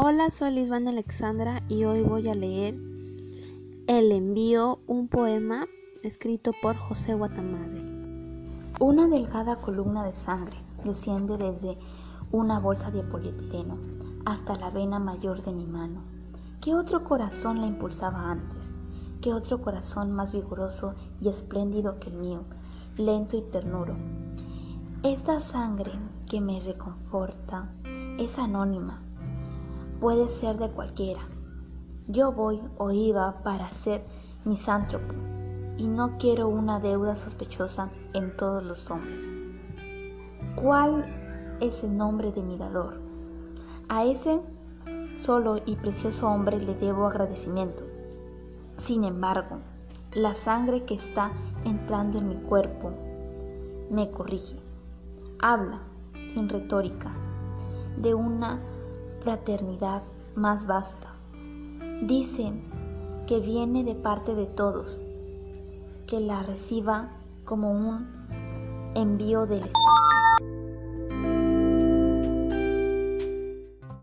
Hola, soy Lisbana Alexandra y hoy voy a leer El envío, un poema escrito por José Guatamade. Una delgada columna de sangre desciende desde una bolsa de polietileno hasta la vena mayor de mi mano. ¿Qué otro corazón la impulsaba antes? ¿Qué otro corazón más vigoroso y espléndido que el mío, lento y ternuro? Esta sangre que me reconforta es anónima puede ser de cualquiera. Yo voy o iba para ser misántropo y no quiero una deuda sospechosa en todos los hombres. ¿Cuál es el nombre de mi dador? A ese solo y precioso hombre le debo agradecimiento. Sin embargo, la sangre que está entrando en mi cuerpo me corrige. Habla, sin retórica, de una fraternidad más vasta. Dice que viene de parte de todos, que la reciba como un envío del Estado.